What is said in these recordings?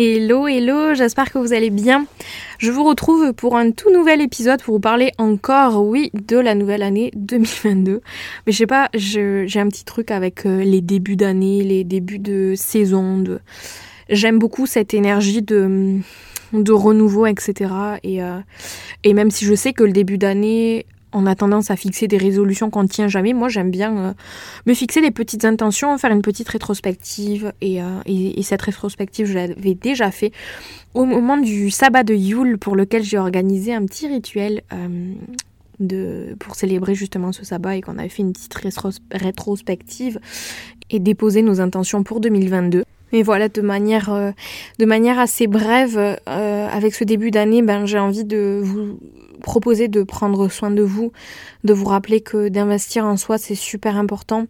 Hello, hello, j'espère que vous allez bien. Je vous retrouve pour un tout nouvel épisode pour vous parler encore, oui, de la nouvelle année 2022. Mais je sais pas, j'ai un petit truc avec euh, les débuts d'année, les débuts de saison. J'aime beaucoup cette énergie de, de renouveau, etc. Et, euh, et même si je sais que le début d'année on a tendance à fixer des résolutions qu'on ne tient jamais. Moi, j'aime bien euh, me fixer des petites intentions, faire une petite rétrospective. Euh, et, cette rétrospective, je l'avais déjà fait au moment du sabbat de Yule, pour lequel j'ai organisé un petit rituel euh, pour célébrer justement ce sabbat et qu'on avait fait une petite rétrospective et déposer nos intentions pour 2022. Mais voilà, de manière, de manière assez brève, avec ce début d'année, ben, j'ai envie de vous proposer de prendre soin de vous, de vous rappeler que d'investir en soi, c'est super important.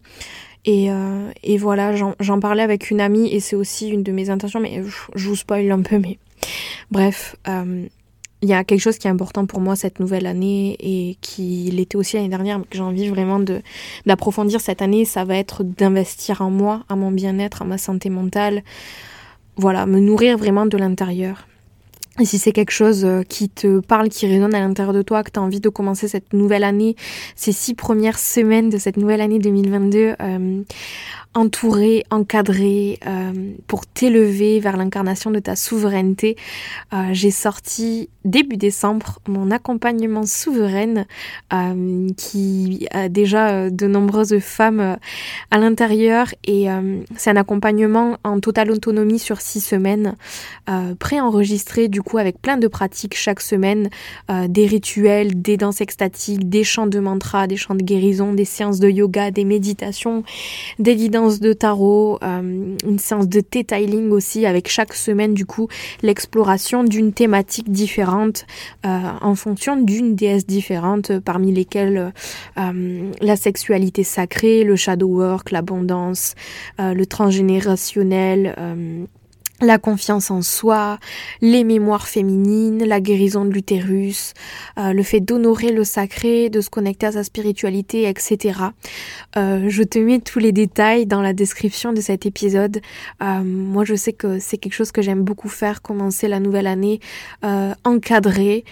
Et, euh, et voilà, j'en parlais avec une amie et c'est aussi une de mes intentions, mais je, vous spoil un peu, mais bref, euh, il y a quelque chose qui est important pour moi cette nouvelle année et qui l'était aussi l'année dernière, mais que j'ai envie vraiment d'approfondir cette année, ça va être d'investir en moi, à mon bien-être, à ma santé mentale. Voilà, me nourrir vraiment de l'intérieur. Et si c'est quelque chose euh, qui te parle, qui résonne à l'intérieur de toi, que tu as envie de commencer cette nouvelle année, ces six premières semaines de cette nouvelle année 2022, euh, entouré, encadré, euh, pour t'élever vers l'incarnation de ta souveraineté. Euh, j'ai sorti début décembre mon accompagnement souveraine euh, qui a déjà de nombreuses femmes à l'intérieur et c'est un accompagnement en totale autonomie sur six semaines, préenregistré du coup avec plein de pratiques chaque semaine, des rituels, des danses extatiques, des chants de mantra, des chants de guérison, des séances de yoga, des méditations, des guidances de tarot, euh, une séance de detailing aussi avec chaque semaine du coup l'exploration d'une thématique différente euh, en fonction d'une déesse différente parmi lesquelles euh, la sexualité sacrée, le shadow work, l'abondance, le transgénérationnel la confiance en soi, les mémoires féminines, la guérison de l'utérus, euh, le fait d'honorer le sacré, de se connecter à sa spiritualité, etc. Euh, je te mets tous les détails dans la description de cet épisode. Euh, moi, je sais que c'est quelque chose que j'aime beaucoup faire, commencer la nouvelle année encadré,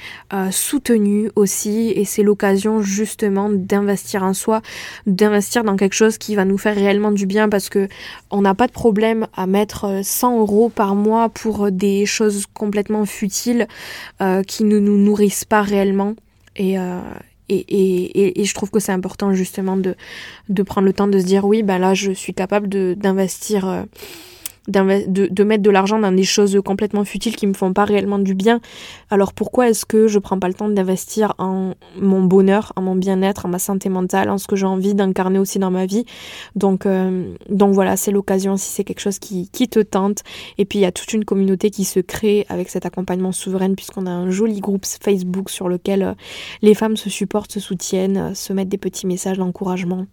soutenu aussi, et c'est l'occasion justement d'investir en soi, d'investir dans quelque chose qui va nous faire réellement du bien, parce que on n'a pas de problème à mettre 100 euros par mois pour des choses complètement futiles euh, qui ne nous nourrissent pas réellement. Et, euh, et, et, et, je trouve que c'est important justement de, de prendre le temps de se dire oui, ben là je suis capable d'investir euh, de, mettre de l'argent dans des choses complètement futiles qui me font pas réellement du bien. Alors pourquoi est-ce que je prends pas le temps d'investir en mon bonheur, en mon bien-être, en ma santé mentale, en ce que j'ai envie d'incarner aussi dans ma vie? Donc euh, donc voilà, c'est l'occasion si c'est quelque chose qui, qui te tente. Et puis il y a toute une communauté qui se crée avec cet accompagnement souverain puisqu'on a un joli groupe Facebook sur lequel euh, les femmes se supportent, se soutiennent, euh, se mettent des petits messages d'encouragement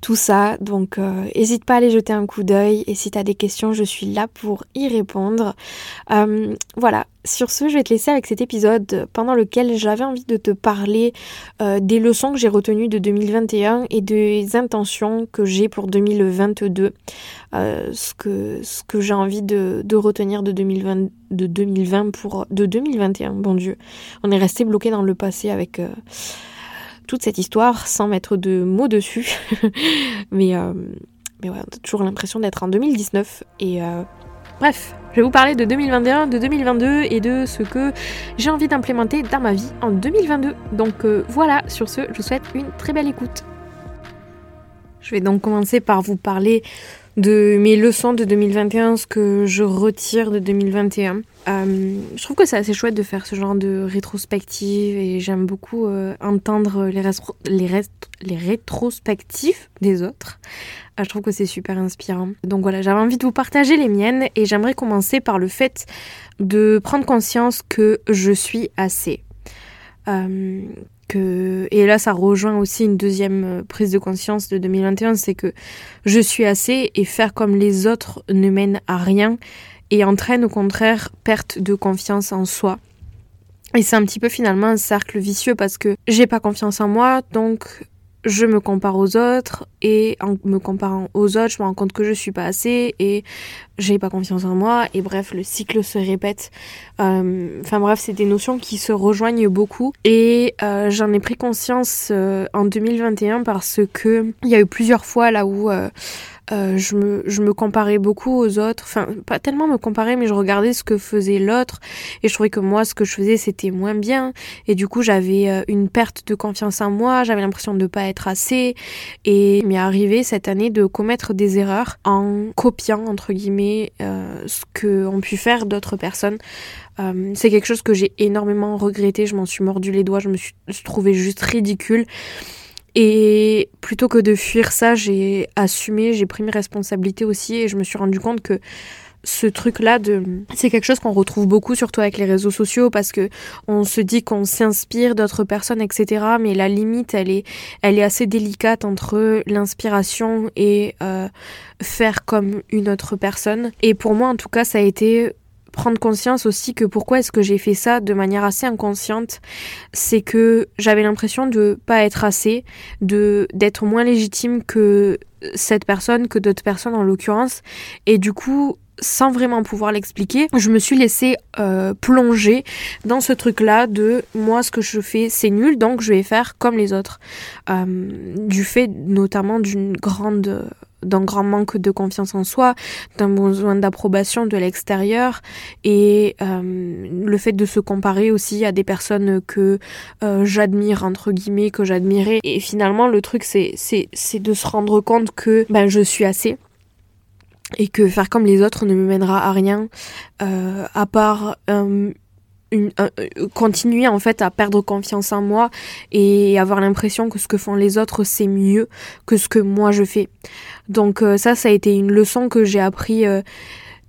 tout ça. Donc n'hésite euh, pas à aller jeter un coup d'œil et si tu as des questions, je suis là pour y répondre. Euh, voilà, sur ce, je vais te laisser avec cet épisode pendant lequel j'avais envie de te parler euh, des leçons que j'ai retenues de 2021 et des intentions que j'ai pour 2022. ce que, j'ai envie de, retenir de 2020, de 2020 pour... de 2021, bon Dieu. On est resté bloqué dans le passé avec toute cette histoire sans mettre de mots dessus. mais euh, mais ouais, on a toujours l'impression d'être en 2019. Et euh, bref, je vais vous parler de 2021, de 2022 et de ce que j'ai envie d'implémenter dans ma vie en 2022. Donc euh, voilà, sur ce, je vous souhaite une très belle écoute. Je vais donc commencer par vous parler de mes leçons de 2021, ce que je retire de 2021. Euh, je trouve que c'est assez chouette de faire ce genre de rétrospective et j'aime beaucoup euh, entendre les, les, les rétrospectives des autres. Euh, je trouve que c'est super inspirant. Donc voilà, j'avais envie de vous partager les miennes et j'aimerais commencer par le fait de prendre conscience que je suis assez. Et là, ça rejoint aussi une deuxième prise de conscience de 2021, c'est que je suis assez et faire comme les autres ne mène à rien et entraîne au contraire perte de confiance en soi. Et c'est un petit peu finalement un cercle vicieux parce que j'ai pas confiance en moi, donc je me compare aux autres et en me comparant aux autres, je me rends compte que je suis pas assez et j'ai pas confiance en moi et bref, le cycle se répète. Euh, enfin bref, c'est des notions qui se rejoignent beaucoup et euh, j'en ai pris conscience euh, en 2021 parce que il y a eu plusieurs fois là où euh, je, me, je me comparais beaucoup aux autres. Enfin, pas tellement me comparer, mais je regardais ce que faisait l'autre. Et je trouvais que moi, ce que je faisais, c'était moins bien. Et du coup, j'avais euh, une perte de confiance en moi. J'avais l'impression de ne pas être assez. Et il m'est arrivé cette année de commettre des erreurs en copiant, entre guillemets, euh, ce qu'ont pu faire d'autres personnes. Euh, c'est quelque chose que j'ai énormément regretté. Je m'en suis mordu les doigts. Je me suis trouvée juste ridicule. Et plutôt que de fuir ça, j'ai assumé, j'ai pris mes responsabilités aussi et je me suis rendu compte que ce truc là de c'est quelque chose qu'on retrouve beaucoup surtout avec les réseaux sociaux parce que on se dit qu'on s'inspire d'autres personnes etc mais la limite elle est elle est assez délicate entre l'inspiration et euh, faire comme une autre personne. Et pour moi en tout cas ça a été prendre conscience aussi que pourquoi est-ce que j'ai fait ça de manière assez inconsciente, c'est que j'avais l'impression de pas être assez, de d'être moins légitime que cette personne, que d'autres personnes en l'occurrence, et du coup sans vraiment pouvoir l'expliquer, je me suis laissée euh, plonger dans ce truc-là de moi ce que je fais c'est nul donc je vais faire comme les autres. Euh, du fait notamment d'une grande d'un grand manque de confiance en soi, d'un besoin d'approbation de l'extérieur et euh, le fait de se comparer aussi à des personnes que euh, j'admire entre guillemets, que j'admirais. Et finalement le truc c'est c'est de se rendre compte que ben je suis assez et que faire comme les autres ne me mènera à rien euh, à part une, continuer en fait à perdre confiance en moi et avoir l'impression que ce que font les autres c'est mieux que ce que moi je fais. Donc euh, ça ça a été une leçon que j'ai appris euh,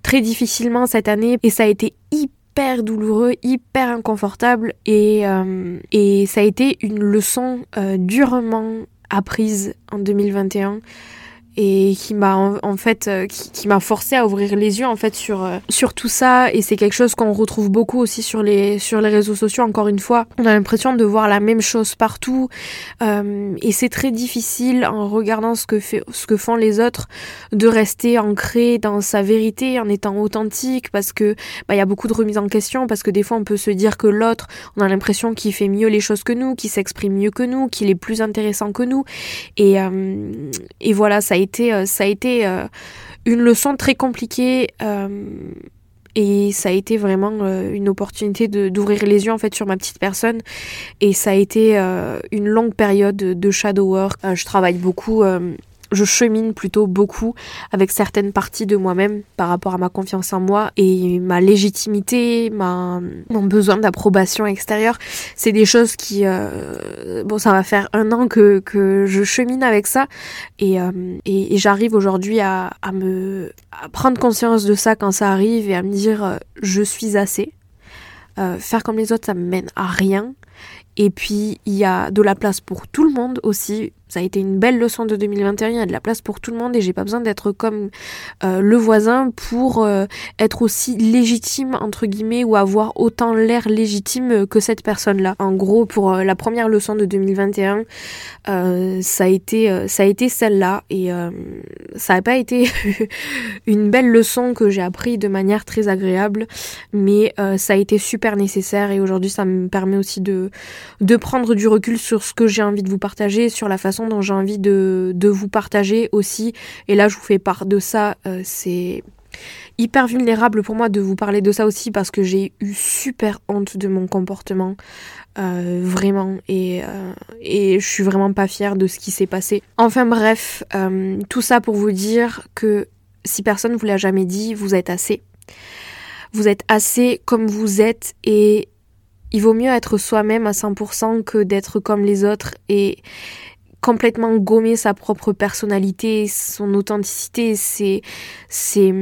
très difficilement cette année et ça a été hyper douloureux, hyper inconfortable et, euh, et ça a été une leçon durement apprise en 2021 et qui m'a en, fait euh, qui, m'a forcé à ouvrir les yeux en fait sur euh, sur tout ça. Et c'est quelque chose qu'on retrouve beaucoup aussi sur les sur les réseaux sociaux encore une fois. On a l'impression de voir la même chose partout. Euh, et c'est très difficile en regardant ce que fait ce que font les autres de rester ancré dans sa vérité en étant authentique parce que bah il y a beaucoup de remises en question parce que des fois on peut se dire que l'autre on a l'impression qu'il fait mieux les choses que nous qu'il s'exprime mieux que nous qu'il est plus intéressant que nous. Et et voilà ça a euh, ça a été euh, une leçon très compliquée euh, et ça a été vraiment une opportunité d'ouvrir les yeux en fait sur ma petite personne et ça a été une longue période de shadow work. je travaille beaucoup je chemine plutôt beaucoup avec certaines parties de moi-même par rapport à ma confiance en moi et ma légitimité, ma, mon besoin d'approbation extérieure. C'est des choses qui, euh, bon, ça va faire un an que, que je chemine avec ça et, euh, et, j'arrive aujourd'hui à, à me prendre conscience de ça quand ça arrive et à me dire euh, je suis assez. faire comme les autres, ça me mène à rien. Et puis, il y a de la place pour tout le monde aussi. Ça a été une belle leçon de 2021, il y a de la place pour tout le monde et j'ai pas besoin d'être comme euh, le voisin pour euh, être aussi légitime entre guillemets ou avoir autant l'air légitime que cette personne-là. En gros, pour euh, la première leçon de 2021, ça a été ça a été celle-là et ça n'a pas été une belle leçon que j'ai appris de manière très agréable, mais ça a été super nécessaire et aujourd'hui ça me permet aussi de de prendre du recul sur ce que j'ai envie de vous partager, sur la façon dont j'ai envie de, vous partager aussi. Et là, je vous fais part de ça. Euh, c'est hyper vulnérable pour moi de vous parler de ça aussi parce que j'ai eu super honte de mon comportement. Euh, vraiment et, euh, et je suis vraiment pas fière de ce qui s'est passé. Enfin bref, tout ça pour vous dire que si personne ne vous l'a jamais dit, vous êtes assez. Vous êtes assez comme vous êtes et il vaut mieux être soi-même à 100% que d'être comme les autres et complètement gommer sa propre personnalité, son authenticité, ses, ses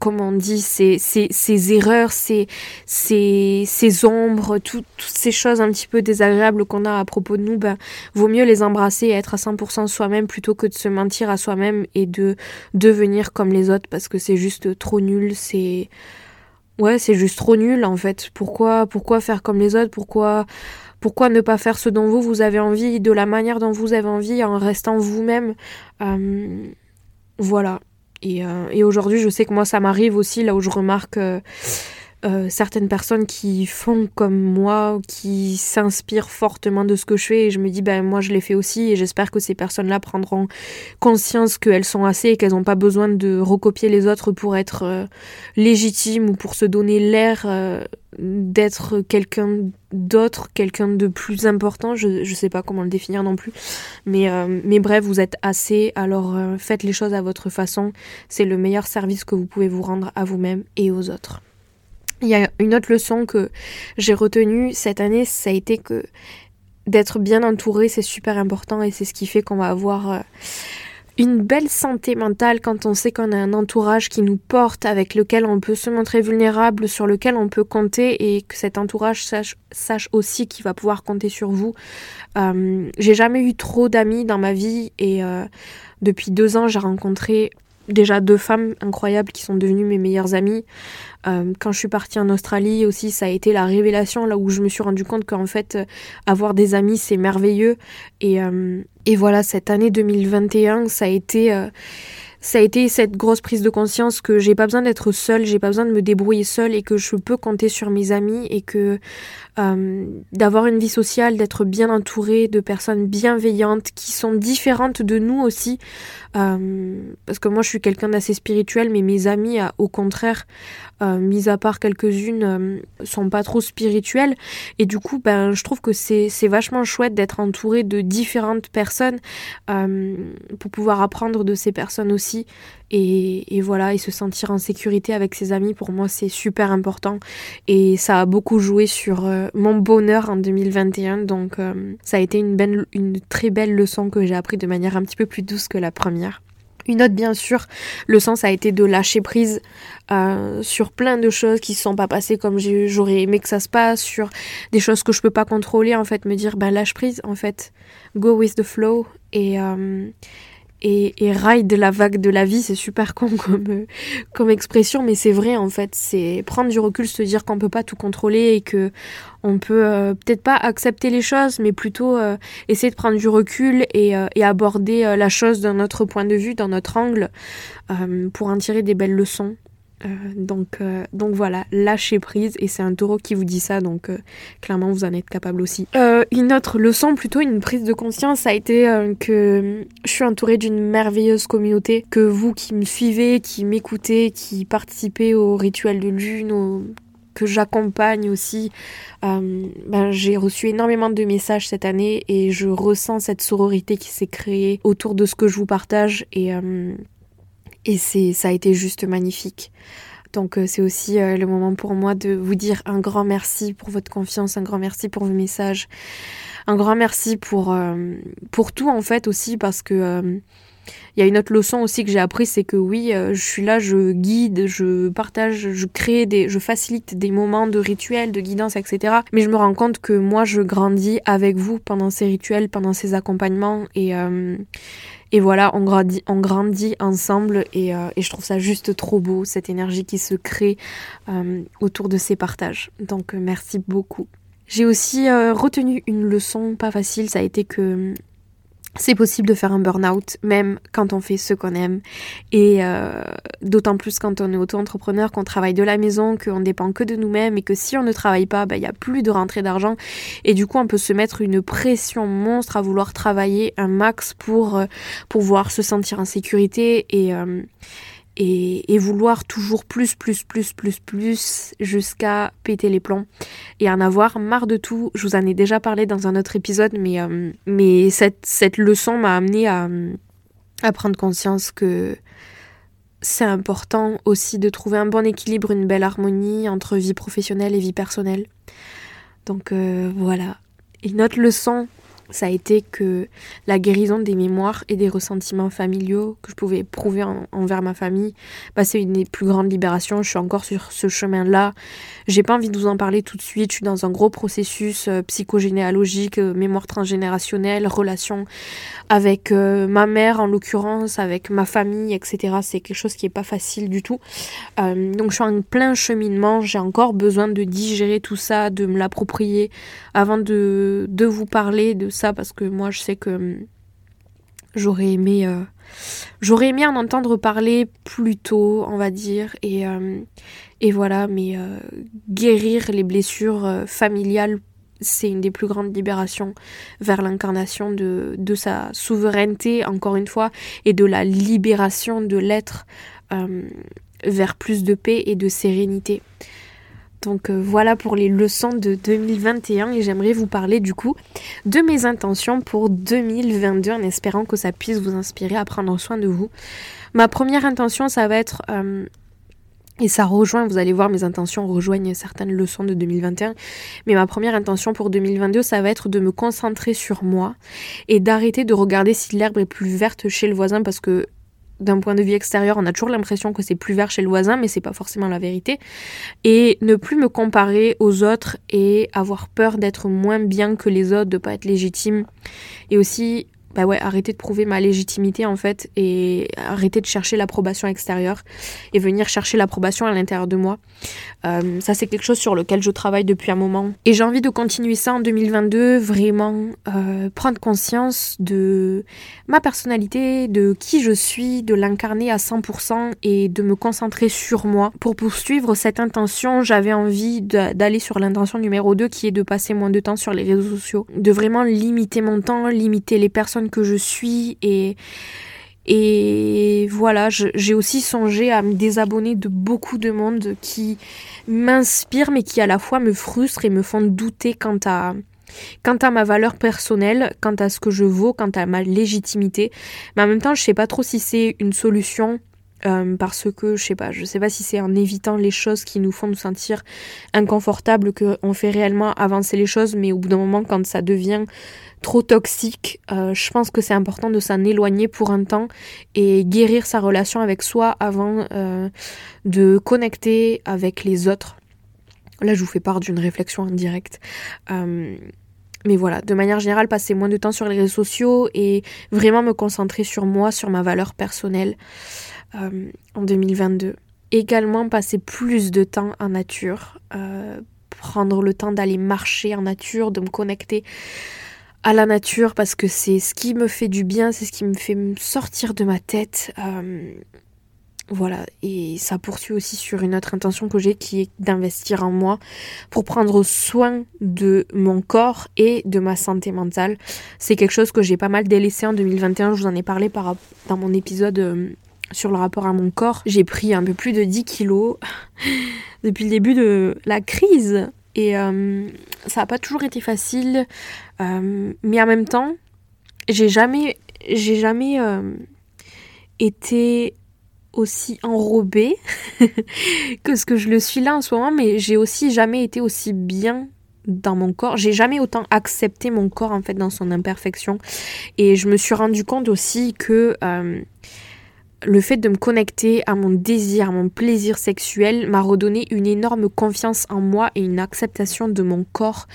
comment on dit, ses, ses, erreurs, ses, ses, ombres, toutes ces choses un petit peu désagréables qu'on a à propos de nous, ben, vaut mieux les embrasser et être à 100% soi-même plutôt que de se mentir à soi-même et de devenir comme les autres parce que c'est juste trop nul, c'est Ouais, c'est juste trop nul en fait. Pourquoi, pourquoi faire comme les autres? Pourquoi, pourquoi ne pas faire ce dont vous vous avez envie, de la manière dont vous avez envie, en restant vous-même? Euh, Voilà. Et, euh, et aujourd'hui, je sais que moi, ça m'arrive aussi là où je remarque. Euh, euh, certaines personnes qui font comme moi, qui s'inspirent fortement de ce que je fais et je me dis ben moi je l'ai fait aussi et j'espère que ces personnes-là prendront conscience qu'elles sont assez et qu'elles n'ont pas besoin de recopier les autres pour être euh, légitimes ou pour se donner l'air euh, d'être quelqu'un d'autre, quelqu'un de plus important, je ne sais pas comment le définir non plus. Mais, mais bref, vous êtes assez, alors faites les choses à votre façon. C'est le meilleur service que vous pouvez vous rendre à vous-même et aux autres. Il y a une autre leçon que j'ai retenue cette année, ça a été que d'être bien entouré, c'est super important et c'est ce qui fait qu'on va avoir euh, une belle santé mentale quand on sait qu'on a un entourage qui nous porte, avec lequel on peut se montrer vulnérable, sur lequel on peut compter et que cet entourage sache, aussi qu'il va pouvoir compter sur vous. Euh, j'ai jamais eu trop d'amis dans ma vie et euh, depuis deux ans j'ai rencontré déjà deux femmes incroyables qui sont devenues mes meilleures amies. Euh, quand je suis partie en Australie aussi, ça a été la révélation là où je me suis rendu compte qu'en fait, euh, avoir des amis, c'est merveilleux. Et, euh, et voilà, cette année 2021, ça a été ça a été cette grosse prise de conscience que j'ai pas besoin d'être seule, j'ai pas besoin de me débrouiller seule et que je peux compter sur mes amis et que euh, d'avoir une vie sociale, d'être bien entourée de personnes bienveillantes qui sont différentes de nous aussi. Euh, parce que moi je suis quelqu'un d'assez spirituel, mais mes amis, au contraire, euh, mis à part quelques-unes, euh, sont pas trop spirituelles. Et du coup, ben, je trouve que c'est vachement chouette d'être entouré de différentes personnes pour pouvoir apprendre de ces personnes aussi. Et, voilà, et se sentir en sécurité avec ses amis, pour moi, c'est super important. Et ça a beaucoup joué sur mon bonheur en 2021. Donc, euh, ça a été une, belle, une très belle leçon que j'ai appris de manière un petit peu plus douce que la première. Une autre, bien sûr, leçon, ça a été de lâcher prise euh, sur plein de choses qui ne sont pas passées comme j'aurais aimé que ça se passe, sur des choses que je peux pas contrôler, en fait, me dire, bah, lâche prise, en fait, go with the flow. Et, et, et ride la vague de la vie, c'est super con comme, comme expression, mais c'est vrai en fait. C'est prendre du recul, se dire qu'on peut pas tout contrôler et que on peut euh, peut-être pas accepter les choses, mais plutôt euh, essayer de prendre du recul et, euh, et aborder la chose d'un autre point de vue, dans notre angle, pour en tirer des belles leçons. Euh, donc, euh, donc voilà, lâcher prise, et c'est un taureau qui vous dit ça, donc euh, clairement vous en êtes capable aussi. une autre leçon, plutôt une prise de conscience, ça a été que je suis entourée d'une merveilleuse communauté, que vous qui me suivez, qui m'écoutez, qui participez au rituel de lune, que j'accompagne aussi. ben, j'ai reçu énormément de messages cette année et je ressens cette sororité qui s'est créée autour de ce que je vous partage et et c'est, ça a été juste magnifique. Donc euh, c'est aussi euh, le moment pour moi de vous dire un grand merci pour votre confiance, un grand merci pour vos messages, un grand merci pour, euh, pour tout en fait aussi parce que il y a une autre leçon aussi que j'ai appris, c'est que oui, je suis là, je guide, je partage, je crée des, je facilite des moments de rituels, de guidance, etc. Mais je me rends compte que moi, je grandis avec vous pendant ces rituels, pendant ces accompagnements et et voilà, on grandit, ensemble et, euh, et, je trouve ça juste trop beau, cette énergie qui se crée euh, autour de ces partages. Donc euh, merci beaucoup. J'ai aussi retenu une leçon pas facile, ça a été que c'est possible de faire un burn-out, même quand on fait ce qu'on aime. Et euh, d'autant plus quand on est auto-entrepreneur, qu'on travaille de la maison, qu'on dépend que de nous-mêmes et que si on ne travaille pas, ben, il n'y a plus de rentrée d'argent. Et du coup, on peut se mettre une pression monstre à vouloir travailler un max pour euh, pouvoir se sentir en sécurité et... Euh, et, vouloir toujours plus, plus, plus, plus, plus jusqu'à péter les plombs et en avoir marre de tout. Je vous en ai déjà parlé dans un autre épisode, mais, euh, mais cette, cette leçon m'a amené à, à prendre conscience que c'est important aussi de trouver un bon équilibre, une belle harmonie entre vie professionnelle et vie personnelle. Donc euh, voilà. Une autre leçon ça a été que la guérison des mémoires et des ressentiments familiaux que je pouvais éprouver envers ma famille, bah, c'est une des plus grandes libérations. Je suis encore sur ce chemin-là. J'ai pas envie de vous en parler tout de suite. Je suis dans un gros processus euh, psychogénéalogique, euh, mémoire transgénérationnelle, relation avec euh, ma mère en l'occurrence, avec ma famille, etc. C'est quelque chose qui est pas facile du tout. donc je suis en plein cheminement. J'ai encore besoin de digérer tout ça, de me l'approprier avant de, de vous parler de ça parce que moi je sais que hum, j'aurais aimé euh, j'aurais aimé en entendre parler plus tôt on va dire et, hum, et voilà mais euh, guérir les blessures euh, familiales c'est une des plus grandes libérations vers l'incarnation de, de, sa souveraineté, encore une fois, et de la libération de l'être hum, vers plus de paix et de sérénité. Donc euh, voilà pour les leçons de 2021 et j'aimerais vous parler du coup de mes intentions pour 2022 en espérant que ça puisse vous inspirer à prendre soin de vous. Ma première intention ça va être... Euh, et ça rejoint, vous allez voir, mes intentions rejoignent certaines leçons de 2021. Mais ma première intention pour 2022, ça va être de me concentrer sur moi et d'arrêter de regarder si l'herbe est plus verte chez le voisin parce que d'un point de vue extérieur, on a toujours l'impression que c'est plus vert chez le voisin, mais c'est pas forcément la vérité. Et ne plus me comparer aux autres et avoir peur d'être moins bien que les autres, de pas être légitime. Et aussi bah ouais, arrêter de prouver ma légitimité en fait et arrêter de chercher l'approbation extérieure et venir chercher l'approbation à l'intérieur de moi. Euh, ça c'est quelque chose sur lequel je travaille depuis un moment et j'ai envie de continuer ça en 2022, vraiment euh, prendre conscience de ma personnalité, de qui je suis, de l'incarner à 100% et de me concentrer sur moi. Pour poursuivre cette intention, j'avais envie d'aller sur l'intention numéro 2 qui est de passer moins de temps sur les réseaux sociaux, de vraiment limiter mon temps, limiter les personnes que je suis et et voilà, j'ai aussi songé à me désabonner de beaucoup de monde qui m'inspire mais qui à la fois me frustre et me font douter quant à quant à ma valeur personnelle, quant à ce que je vaux, quant à ma légitimité. Mais en même temps, je sais pas trop si c'est une solution euh, parce que je sais pas, je sais pas si c'est en évitant les choses qui nous font nous sentir inconfortables qu'on fait réellement avancer les choses, mais au bout d'un moment, quand ça devient trop toxique, euh, je pense que c'est important de s'en éloigner pour un temps et guérir sa relation avec soi avant euh, de connecter avec les autres. Là, je vous fais part d'une réflexion indirecte. Mais voilà, de manière générale, passer moins de temps sur les réseaux sociaux et vraiment me concentrer sur moi, sur ma valeur personnelle. Euh, en 2022. Également passer plus de temps en nature, euh, prendre le temps d'aller marcher en nature, de me connecter à la nature parce que c'est ce qui me fait du bien, c'est ce qui me fait sortir de ma tête. Euh, voilà, et ça poursuit aussi sur une autre intention que j'ai qui est d'investir en moi pour prendre soin de mon corps et de ma santé mentale. C'est quelque chose que j'ai pas mal délaissé en 2021, je vous en ai parlé par, dans mon épisode sur le rapport à mon corps. J'ai pris un peu plus de 10 kilos depuis le début de la crise. Et euh, ça n'a pas toujours été facile. Euh, mais en même temps, j'ai jamais, euh, été aussi enrobée que ce que je le suis là en ce moment. Mais j'ai aussi jamais été aussi bien dans mon corps. J'ai jamais autant accepté mon corps en fait dans son imperfection. Et je me suis rendu compte aussi que le fait de me connecter à mon désir, à mon plaisir sexuel m'a redonné une énorme confiance en moi et une acceptation de mon corps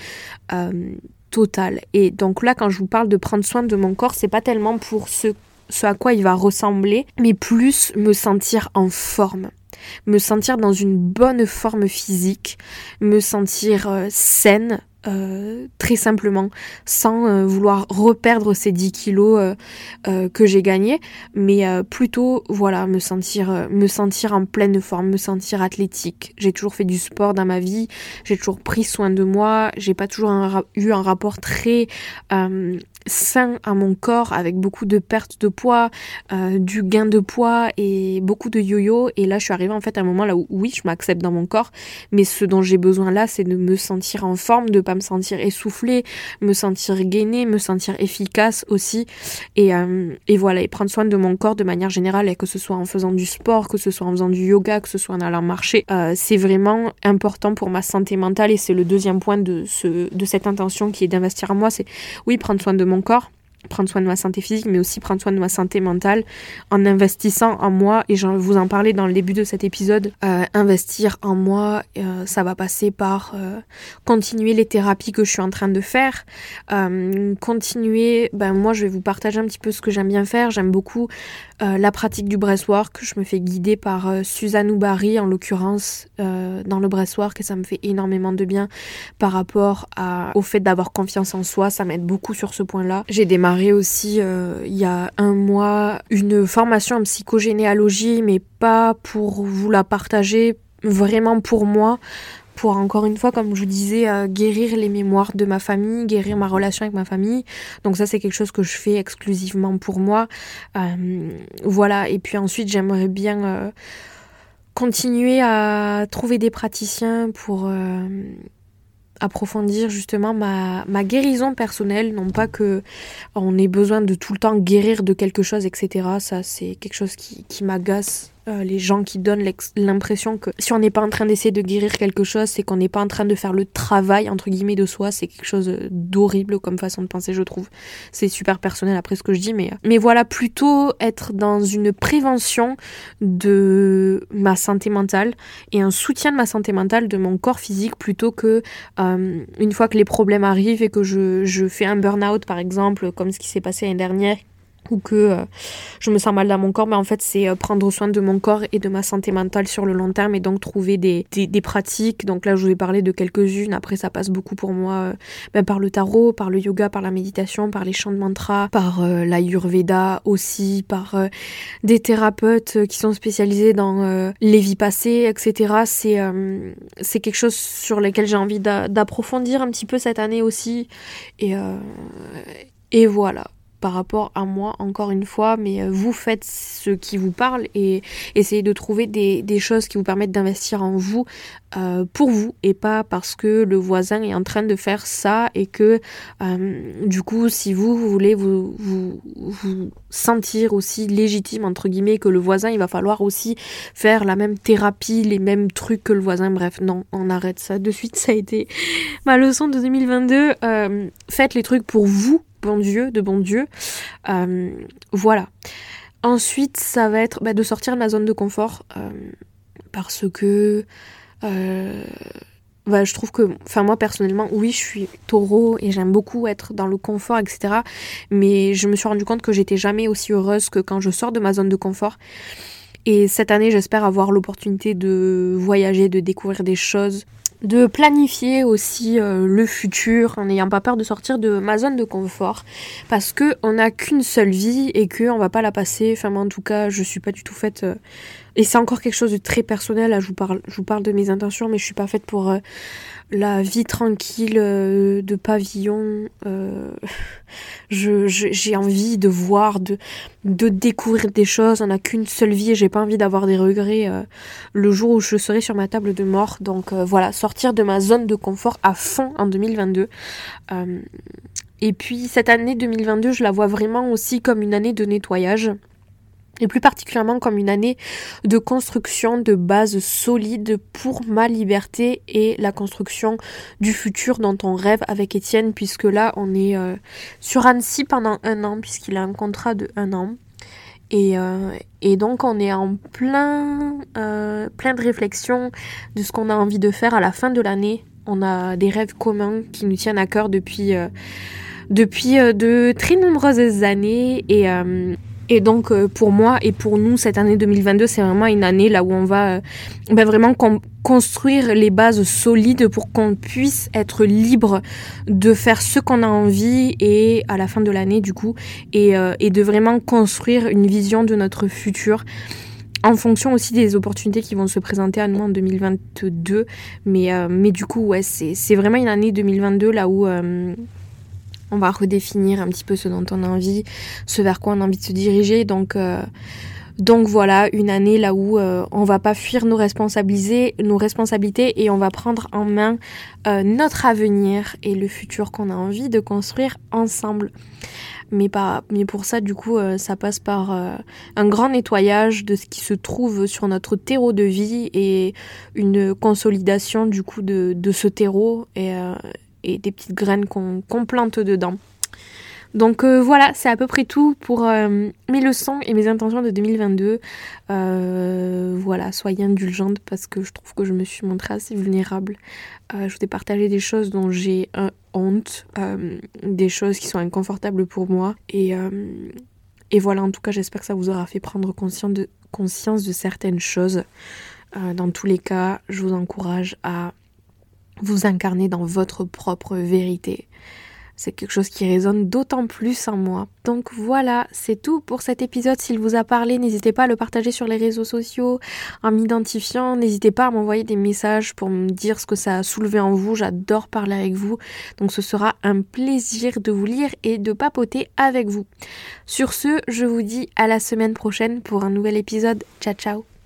euh, total. Et donc là, quand je vous parle de prendre soin de mon corps, c'est pas tellement pour ce, ce à quoi il va ressembler, mais plus me sentir en forme me sentir dans une bonne forme physique, me sentir euh, saine, euh, très simplement, sans euh, vouloir reperdre ces 10 kilos que j'ai gagnés, mais plutôt voilà me sentir me sentir en pleine forme, me sentir athlétique. J'ai toujours fait du sport dans ma vie, j'ai toujours pris soin de moi, j'ai pas toujours eu un rapport très sain à mon corps avec beaucoup de perte de poids, euh, du gain de poids et beaucoup de yo-yo. Et là, je suis arrivée en fait à un moment là où oui, je m'accepte dans mon corps, mais ce dont j'ai besoin là, c'est de me sentir en forme, de pas me sentir essoufflée, me sentir gainée, me sentir efficace aussi. Et, euh, voilà, et prendre soin de mon corps de manière générale, et que ce soit en faisant du sport, que ce soit en faisant du yoga, que ce soit en allant marcher, euh, c'est vraiment important pour ma santé mentale et c'est le deuxième point de, ce, de cette intention qui est d'investir en moi. C'est oui, prendre soin de mon corps, prendre soin de ma santé physique, mais aussi prendre soin de ma santé mentale en investissant en moi. Et je vous en parlais dans le début de cet épisode. Euh, investir en moi, euh, ça va passer par euh, continuer les thérapies que je suis en train de faire. continuer, ben moi je vais vous partager un petit peu ce que j'aime bien faire. J'aime beaucoup la pratique du breathwork. Je me fais guider par Suzanne Oubari en l'occurrence dans le breathwork et ça me fait énormément de bien par rapport au fait d'avoir confiance en soi. Ça m'aide beaucoup sur ce point-là. J'ai démarré aussi euh, il y a un mois une formation en psychogénéalogie, mais pas pour vous la partager, vraiment pour moi pour encore une fois, comme je vous disais, euh, guérir les mémoires de ma famille, guérir ma relation avec ma famille. Donc ça, c'est quelque chose que je fais exclusivement pour moi. Euh, voilà. Et puis ensuite, j'aimerais bien continuer à trouver des praticiens pour approfondir justement ma, guérison personnelle, non pas que on ait besoin de tout le temps guérir de quelque chose, etc. Ça, c'est quelque chose qui m'agace euh, les gens qui donnent l'impression que si on n'est pas en train d'essayer de guérir quelque chose, c'est qu'on n'est pas en train de faire le travail entre guillemets de soi. C'est quelque chose d'horrible comme façon de penser, je trouve. C'est super personnel après ce que je dis, mais mais voilà plutôt être dans une prévention de ma santé mentale et un soutien de ma santé mentale, de mon corps physique, plutôt que euh, une fois que les problèmes arrivent et que je, je fais un burn-out par exemple, comme ce qui s'est passé l'année dernière ou que euh, je me sens mal dans mon corps, mais en fait c'est euh, prendre soin de mon corps et de ma santé mentale sur le long terme et donc trouver des, des, pratiques. Donc là je vous ai parlé de quelques-unes, après ça passe beaucoup pour moi euh, ben, par le tarot, par le yoga, par la méditation, par les chants de mantra, par l'ayurveda aussi, par des thérapeutes qui sont spécialisés dans les vies passées, etc. C'est c'est quelque chose sur lequel j'ai envie d'approfondir un petit peu cette année aussi. Et, et voilà par rapport à moi, encore une fois, mais euh, vous faites ce qui vous parle et essayez de trouver des, choses qui vous permettent d'investir en vous euh, pour vous et pas parce que le voisin est en train de faire ça et que euh, du coup, si vous, voulez vous, sentir aussi légitime, entre guillemets, que le voisin, il va falloir aussi faire la même thérapie, les mêmes trucs que le voisin. Bref, non, on arrête ça. De suite, ça a été ma leçon de 2022. faites les trucs pour vous bon Dieu, de bon Dieu. Euh, voilà. Ensuite, ça va être bah, de sortir de ma zone de confort euh, parce que euh, bah, je trouve que, enfin moi personnellement, oui, je suis taureau et j'aime beaucoup être dans le confort, etc. Mais je me suis rendu compte que j'étais jamais aussi heureuse que quand je sors de ma zone de confort. Et cette année, j'espère avoir l'opportunité de voyager, de découvrir des choses, de planifier aussi euh, le futur en n'ayant pas peur de sortir de ma zone de confort. Parce que on n'a qu'une seule vie et que on va pas la passer. Enfin en tout cas je suis pas du tout faite euh, et c'est encore quelque chose de très personnel. Là je vous parle je vous parle de mes intentions mais je suis pas faite pour euh, la vie tranquille euh, de pavillon. Euh, j'ai envie de voir, de, de découvrir des choses. On n'a qu'une seule vie et j'ai pas envie d'avoir des regrets euh, le jour où je serai sur ma table de mort. Donc voilà, sortir de ma zone de confort à fond en 2022. et puis cette année 2022, je la vois vraiment aussi comme une année de nettoyage et plus particulièrement comme une année de construction de bases solides pour ma liberté et la construction du futur dont on rêve avec Étienne, puisque là on est euh, sur Annecy pendant un an, puisqu'il a un contrat de un an. Et, euh, et donc on est en plein, euh, plein de réflexions de ce qu'on a envie de faire à la fin de l'année. On a des rêves communs qui nous tiennent à cœur depuis, depuis de très nombreuses années et et donc euh, pour moi et pour nous, cette année 2022, c'est vraiment une année là où on va euh, ben, vraiment construire les bases solides pour qu'on puisse être libre de faire ce qu'on a envie et à la fin de l'année du coup et, euh, de vraiment construire une vision de notre futur en fonction aussi des opportunités qui vont se présenter à nous en 2022. Mais, mais du coup, ouais, c'est vraiment une année 2022 là où On va redéfinir un petit peu ce dont on a envie, ce vers quoi on a envie de se diriger. Donc, euh, donc voilà, une année là où euh, on va pas fuir nos responsabilités, nos responsabilités et on va prendre en main euh, notre avenir et le futur qu'on a envie de construire ensemble. Mais, pas, mais pour ça, du coup, ça passe par un grand nettoyage de ce qui se trouve sur notre terreau de vie et une consolidation du coup de, de ce terreau et, et des petites graines qu'on plante dedans. Donc euh, voilà, c'est à peu près tout pour euh, mes leçons et mes intentions de 2022. Euh, voilà, soyez indulgentes parce que je trouve que je me suis montrée assez vulnérable. je vous ai partagé des choses dont j'ai honte, des choses qui sont inconfortables pour moi. Et, et voilà, en tout cas, j'espère que ça vous aura fait prendre conscience de, conscience de certaines choses. dans tous les cas, je vous encourage à vous incarner dans votre propre vérité. C'est quelque chose qui résonne d'autant plus en moi. Donc voilà, c'est tout pour cet épisode. S'il vous a parlé, n'hésitez pas à le partager sur les réseaux sociaux en m'identifiant. N'hésitez pas à m'envoyer des messages pour me dire ce que ça a soulevé en vous. J'adore parler avec vous. Donc ce sera un plaisir de vous lire et de papoter avec vous. Sur ce, je vous dis à la semaine prochaine pour un nouvel épisode. Ciao ciao